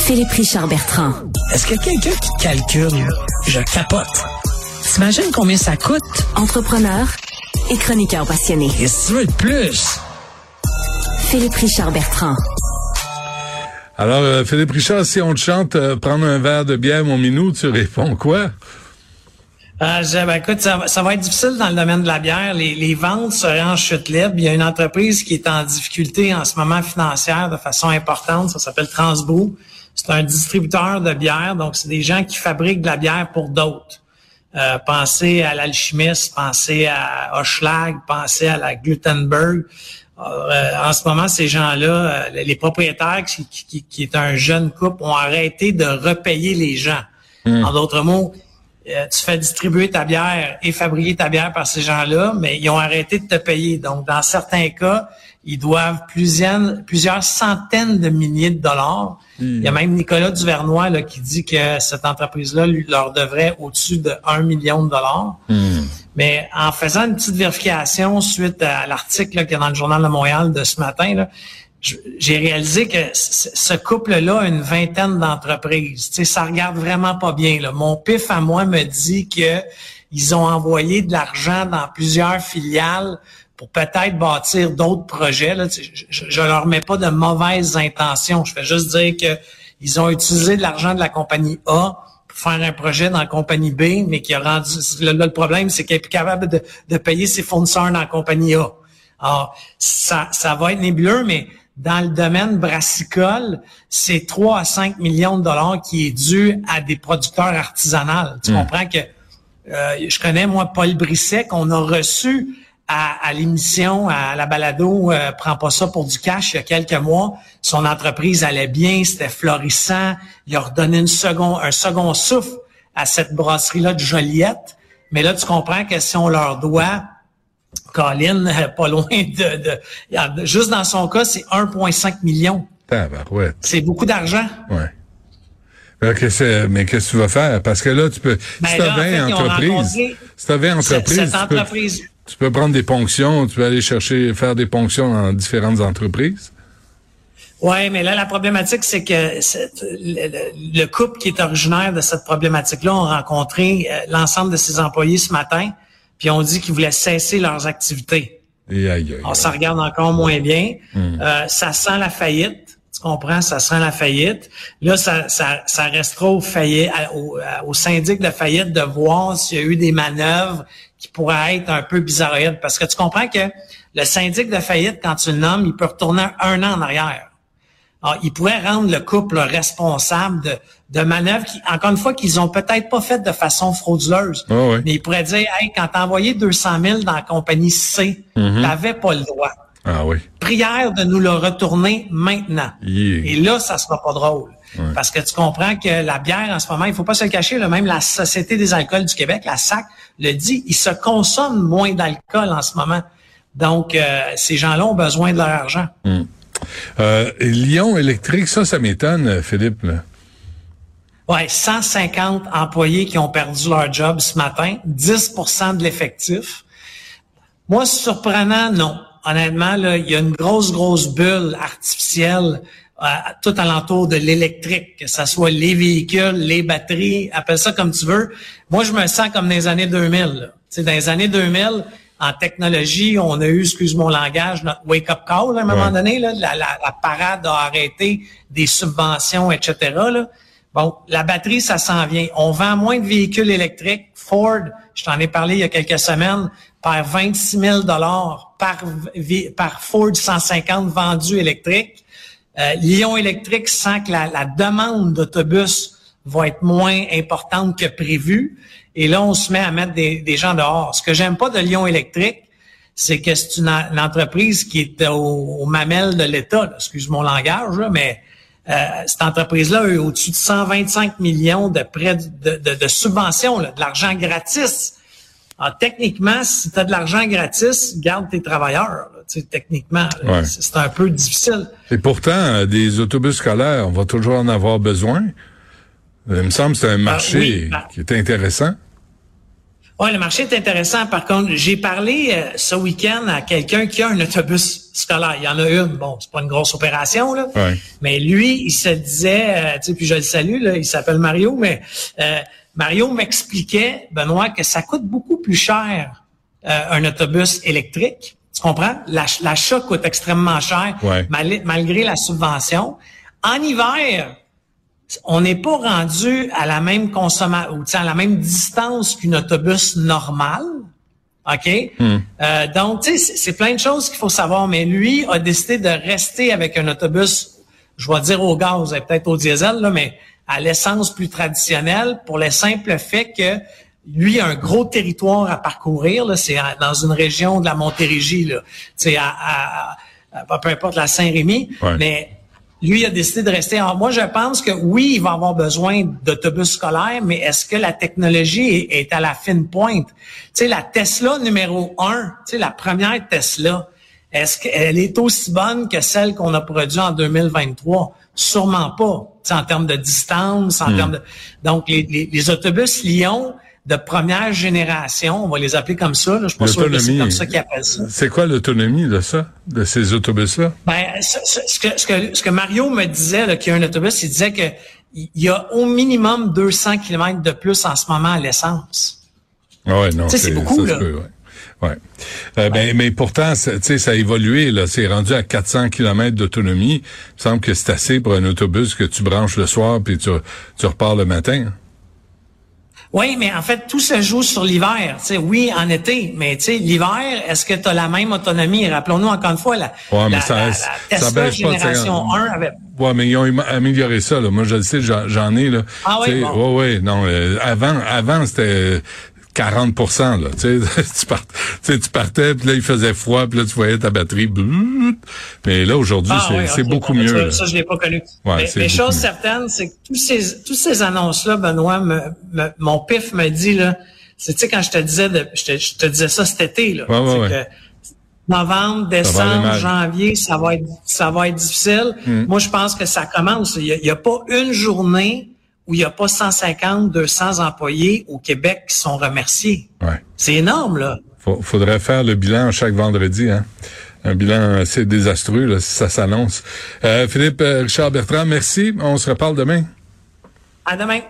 Philippe Richard Bertrand. Est-ce que quelqu'un qui calcule, je capote. T'imagines combien ça coûte? Entrepreneur et chroniqueur passionné. Et si tu veux de plus? Philippe Richard Bertrand. Alors, euh, Philippe Richard, si on te chante euh, prendre un verre de bière, mon minou, tu réponds quoi? Euh, je, ben, écoute, ça, ça, va être difficile dans le domaine de la bière. Les, les, ventes seraient en chute libre. Il y a une entreprise qui est en difficulté en ce moment financière de façon importante. Ça s'appelle Transbrou. C'est un distributeur de bière. Donc, c'est des gens qui fabriquent de la bière pour d'autres. Euh, pensez à l'alchimiste, pensez à Hochlag, pensez à la Glutenberg. Euh, en ce moment, ces gens-là, euh, les propriétaires, qui, qui, qui, est un jeune couple, ont arrêté de repayer les gens. Hmm. En d'autres mots, euh, tu fais distribuer ta bière et fabriquer ta bière par ces gens-là, mais ils ont arrêté de te payer. Donc, dans certains cas, ils doivent plusieurs, plusieurs centaines de milliers de dollars. Il y a même Nicolas Duvernois là, qui dit que cette entreprise-là lui leur devrait au-dessus de 1 million de dollars. Hmm. Mais en faisant une petite vérification suite à l'article qu'il y a dans le Journal de Montréal de ce matin, là, j'ai réalisé que ce couple-là a une vingtaine d'entreprises. Tu sais, ça regarde vraiment pas bien. Là. Mon pif à moi me dit que ils ont envoyé de l'argent dans plusieurs filiales pour peut-être bâtir d'autres projets. Là. Je, je, leur mets pas de mauvaises intentions. Je fais juste dire que ils ont utilisé de l'argent de la compagnie A pour faire un projet dans la compagnie B, mais qui a rendu. Là, le problème, c'est qu'elle est plus capable de, de, payer ses fournisseurs dans la compagnie A. Alors, ça, ça va être nébuleux, mais dans le domaine brassicole, c'est 3 à 5 millions de dollars qui est dû à des producteurs artisanaux. Tu Hmm. comprends que euh, je connais, moi, Paul Brisset, qu'on a reçu à, à l'émission, à la balado, euh, prends pas ça pour du cash, il y a quelques mois. Son entreprise allait bien, c'était florissant. Il a redonné une second, un second souffle à cette brasserie-là de Joliette. Mais là, tu comprends que si on leur doit Colin, euh, pas loin de, de, Juste dans son cas, c'est 1,5 million. Tabarouette. C'est beaucoup d'argent. Ouais. Qu'est-ce- mais qu'est-ce que tu vas faire? Parce que là, tu peux. Ben si tu en as fait, 20 ils ont entreprises, rencontré si tu as 20 Cette, entreprises, cette tu, peux, tu peux prendre des ponctions, tu peux aller chercher, faire des ponctions dans différentes entreprises. Oui, mais là, la problématique, c'est que le couple qui est originaire de cette problématique-là ont rencontré euh, l'ensemble de ses employés ce matin, puis ont dit qu'ils voulaient cesser leurs activités. Et aïe, aïe, Alors, aïe. ça regarde encore moins bien. Euh, ça sent la faillite. Tu comprends? Ça sent la faillite. Là, ça, ça, ça restera au, faillite, au, au syndic de faillite de voir s'il y a eu des manœuvres qui pourraient être un peu bizarroïdes. Parce que tu comprends que le syndic de faillite, quand tu le nommes, il peut retourner un an en arrière. Alors, il pourrait rendre le couple responsable de, de manœuvres qui, encore une fois, qu'ils ont peut-être pas faites de façon frauduleuse. Ah ouais. Mais il pourrait dire, hey, quand t'as envoyé 200 000 dans la compagnie C, t'avais pas le droit. Ah oui. Prière de nous le retourner maintenant. Yeah. Et là, ça sera pas drôle. Parce que tu comprends que la bière, en ce moment, il faut pas se le cacher, là, même la Société des alcools du Québec, la SAC, le dit, il se consomme moins d'alcool en ce moment. Donc, euh, ces gens-là ont besoin de leur argent. Euh, Lyon électrique, ça, ça m'étonne, Philippe. Là. Ouais, 150 employés qui ont perdu leur job ce matin, 10% de l'effectif. Moi, surprenant, non. Honnêtement, là, il y a une grosse, grosse bulle artificielle euh, tout alentour de l'électrique, que ce soit les véhicules, les batteries, appelle ça comme tu veux. Moi, je me sens comme dans les années 2000. là. Dans les années 2000, en technologie, on a eu, excuse mon langage, notre wake-up call à un moment Ouais. donné. Là, la, la, la parade a arrêté des subventions, etc. Là. Bon, la batterie, ça s'en vient. On vend moins de véhicules électriques. Ford, je t'en ai parlé il y a quelques semaines, perd 26 000 par, par Ford 150 vendus électriques. Euh, Lyon Électrique sent que la, la demande d'autobus va être moins importante que prévu. Et là, on se met à mettre des, des gens dehors. Ce que j'aime pas de Lyon Électrique, c'est que c'est une, une entreprise qui est au, au mamelle de l'État. Excuse mon langage, là, mais euh, cette entreprise-là a eu au-dessus de 125 millions de prêts de, de, de subventions, là, de l'argent gratis. Alors, techniquement, si tu as de l'argent gratis, garde tes travailleurs. là. Techniquement, Ouais. c'est un peu difficile. Et pourtant, euh, des autobus scolaires, on va toujours en avoir besoin. Il me semble que c'est un marché oui, bah- qui est intéressant. Oui, le marché est intéressant. Par contre, j'ai parlé euh, ce week-end à quelqu'un qui a un autobus scolaire. Il y en a une. Bon, c'est pas une grosse opération, là. Mais lui, il se disait, euh, tu sais, puis je le salue, là, il s'appelle Mario, mais euh, Mario m'expliquait, Benoît, que ça coûte beaucoup plus cher un autobus électrique. Tu comprends? L'achat coûte extrêmement cher, malgré la subvention. En hiver, on n'est pas rendu à la même consommation, à la même distance qu'un autobus normal. OK? Hmm. Euh, donc, tu sais, c'est plein de choses qu'il faut savoir, mais lui a décidé de rester avec un autobus, je vais dire au gaz, peut-être au diesel, là, mais à l'essence plus traditionnelle, pour le simple fait que lui a un gros territoire à parcourir. C'est dans une région de la Montérégie, là, à, à, peu importe la Saint-Rémy, mais lui a décidé de rester. Alors, moi, je pense que oui, il va avoir besoin d'autobus scolaires, mais est-ce que la technologie est, à la fine pointe? Tu sais, la Tesla numéro un, tu sais, la première Tesla, est-ce qu'elle est aussi bonne que celle qu'on a produite en 2023? Sûrement pas. Tu sais, en termes de distance, en hmm. termes de... Donc, les, les autobus Lyon, de première génération, on va les appeler comme ça. Là. Je suis pas sûr que c'est comme ça qu'ils appellent ça. C'est quoi l'autonomie de ça, de ces autobus-là? Ben, ce, que, ce, que, ce que Mario me disait, qu'il y a un autobus, il disait que il y a au minimum 200 km de plus en ce moment à l'essence. Ah ouais, non, c'est beaucoup, là. ouais. Euh, ben, mais pourtant, ça a évolué. Là, c'est rendu à 400 km d'autonomie. Il me semble que c'est assez pour un autobus que tu branches le soir puis tu, tu repars le matin. Oui, mais en fait, tout se joue sur l'hiver. Oui, en été, mais l'hiver, est-ce que tu as la même autonomie? Rappelons-nous encore une fois, la, ouais, mais ça, Tesla génération 1 avait... Ouais, mais ils ont amélioré ça. Là. Moi, je le sais, j'en ai. Là. Ah oui, bon. ouais, ouais, non. Euh, avant, avant c'était 40 là, tu sais, tu, part, tu partais, puis là, il faisait froid, puis là, tu voyais ta batterie, mais là, aujourd'hui, ah c'est beaucoup mieux. Ça, je l'ai pas connu. mais, chose certaine, c'est que tous ces, tous ces annonces-là, Benoît, me, mon pif me dit, là, c'est, tu sais, quand je te disais, de, je, te, je te disais ça cet été, là, que novembre, décembre, janvier, ça va être, ça va être difficile. Hmm. Moi, je pense que ça commence. Il y a pas une journée où il n'y a pas 150, 200 employés au Québec qui sont remerciés. Ouais. C'est énorme, là. faudrait faire le bilan chaque vendredi, hein. Un bilan assez désastreux, là, si ça s'annonce. Euh, Philippe euh, Richard Bertrand, merci. On se reparle demain. À demain.